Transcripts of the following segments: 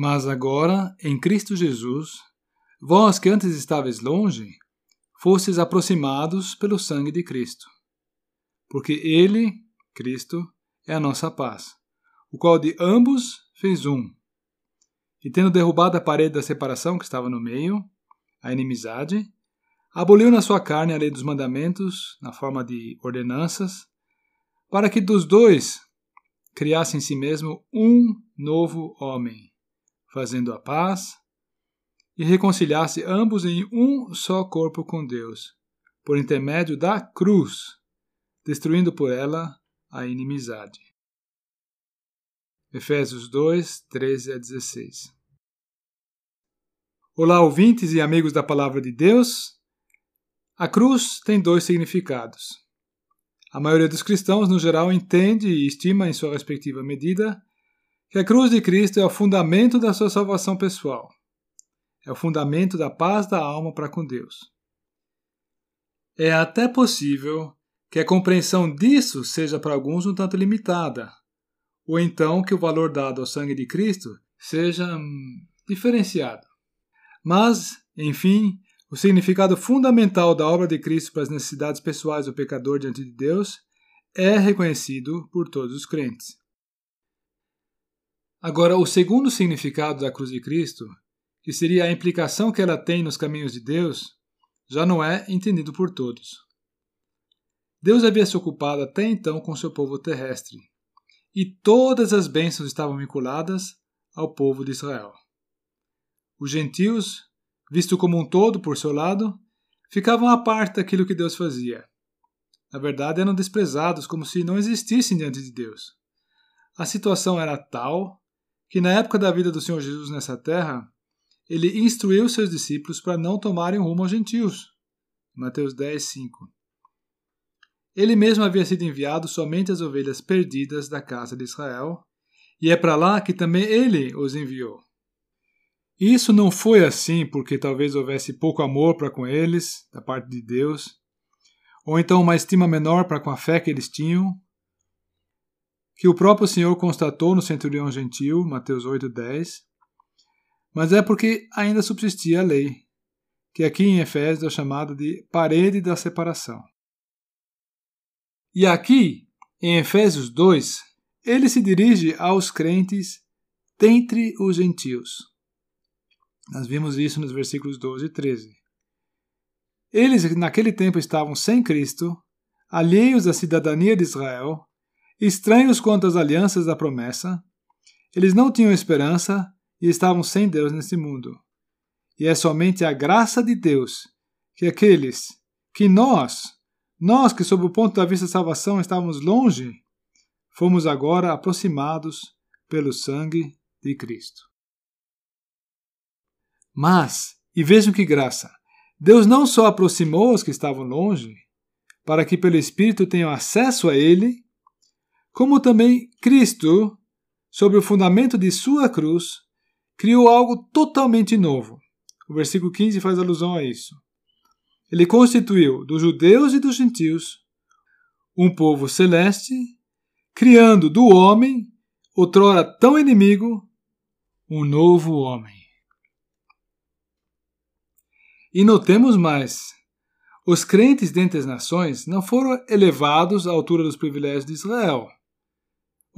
Mas agora, em Cristo Jesus, vós que antes estáveis longe, fostes aproximados pelo sangue de Cristo. Porque Ele, Cristo, é a nossa paz, o qual de ambos fez um. E tendo derrubado a parede da separação que estava no meio, a inimizade, aboliu na sua carne a lei dos mandamentos, na forma de ordenanças, para que dos dois criasse em si mesmo um novo homem, fazendo a paz e reconciliasse ambos em um só corpo com Deus, por intermédio da cruz, destruindo por ela a inimizade. Efésios 2, 13 a 16. Olá, ouvintes e amigos da Palavra de Deus. A cruz tem dois significados. A maioria dos cristãos, no geral, entende e estima em sua respectiva medida que a cruz de Cristo é o fundamento da sua salvação pessoal. É o fundamento da paz da alma para com Deus. É até possível que a compreensão disso seja para alguns um tanto limitada, ou então que o valor dado ao sangue de Cristo seja hum, diferenciado. Mas, enfim, o significado fundamental da obra de Cristo para as necessidades pessoais do pecador diante de Deus é reconhecido por todos os crentes. Agora, o segundo significado da cruz de Cristo, que seria a implicação que ela tem nos caminhos de Deus, já não é entendido por todos. Deus havia se ocupado até então com seu povo terrestre, e todas as bênçãos estavam vinculadas ao povo de Israel. Os gentios visto como um todo por seu lado, ficavam à parte daquilo que Deus fazia. Na verdade, eram desprezados como se não existissem diante de Deus. A situação era tal que, na época da vida do Senhor Jesus nessa terra, ele instruiu seus discípulos para não tomarem rumo aos gentios. Mateus 10, 5. Ele mesmo havia sido enviado somente às ovelhas perdidas da casa de Israel, e é para lá que também ele os enviou. Isso não foi assim porque talvez houvesse pouco amor para com eles, da parte de Deus, ou então uma estima menor para com a fé que eles tinham, que o próprio Senhor constatou no centurião gentil, Mateus 8:10, mas é porque ainda subsistia a lei, que aqui em Efésios é chamada de parede da separação. E aqui, em Efésios 2, ele se dirige aos crentes dentre os gentios. Nós vimos isso nos versículos 12 e 13. Eles, naquele tempo, estavam sem Cristo, alheios à cidadania de Israel, estranhos quanto às alianças da promessa, eles não tinham esperança e estavam sem Deus nesse mundo. E é somente a graça de Deus que aqueles, que nós, nós que sob o ponto da vista da salvação estávamos longe, fomos agora aproximados pelo sangue de Cristo. Mas, e vejam que graça, Deus não só aproximou os que estavam longe, para que pelo Espírito tenham acesso a Ele, como também Cristo, sobre o fundamento de sua cruz, criou algo totalmente novo. O versículo 15 faz alusão a isso. Ele constituiu dos judeus e dos gentios um povo celeste, criando do homem, outrora tão inimigo, um novo homem. E notemos mais: os crentes dentre as nações não foram elevados à altura dos privilégios de Israel.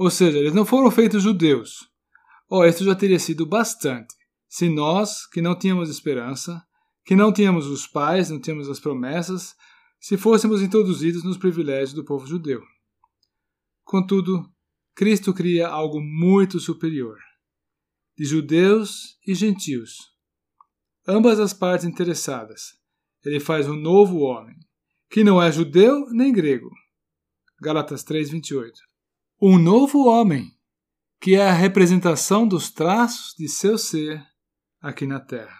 Ou seja, eles não foram feitos judeus. Oh, isso já teria sido bastante se nós, que não tínhamos esperança, que não tínhamos os pais, não tínhamos as promessas, se fôssemos introduzidos nos privilégios do povo judeu. Contudo, Cristo cria algo muito superior, de judeus e gentios ambas as partes interessadas. Ele faz um novo homem, que não é judeu nem grego. Gálatas 3:28. Um novo homem, que é a representação dos traços de seu ser aqui na terra.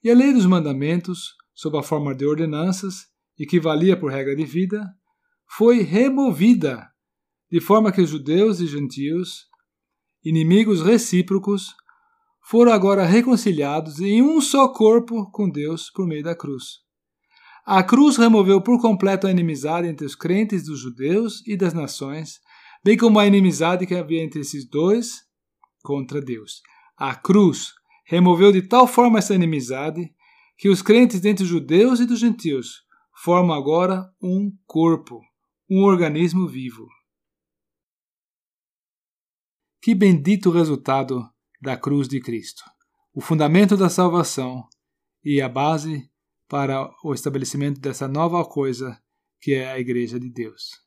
E a lei dos mandamentos, sob a forma de ordenanças e que valia por regra de vida, foi removida, de forma que os judeus e gentios, inimigos recíprocos, foram agora reconciliados em um só corpo com Deus por meio da cruz. A cruz removeu por completo a inimizade entre os crentes dos judeus e das nações, bem como a inimizade que havia entre esses dois contra Deus. A cruz removeu de tal forma essa inimizade que os crentes entre os judeus e dos gentios formam agora um corpo, um organismo vivo. Que bendito resultado da cruz de Cristo! O fundamento da salvação e a base para o estabelecimento dessa nova coisa que é a Igreja de Deus.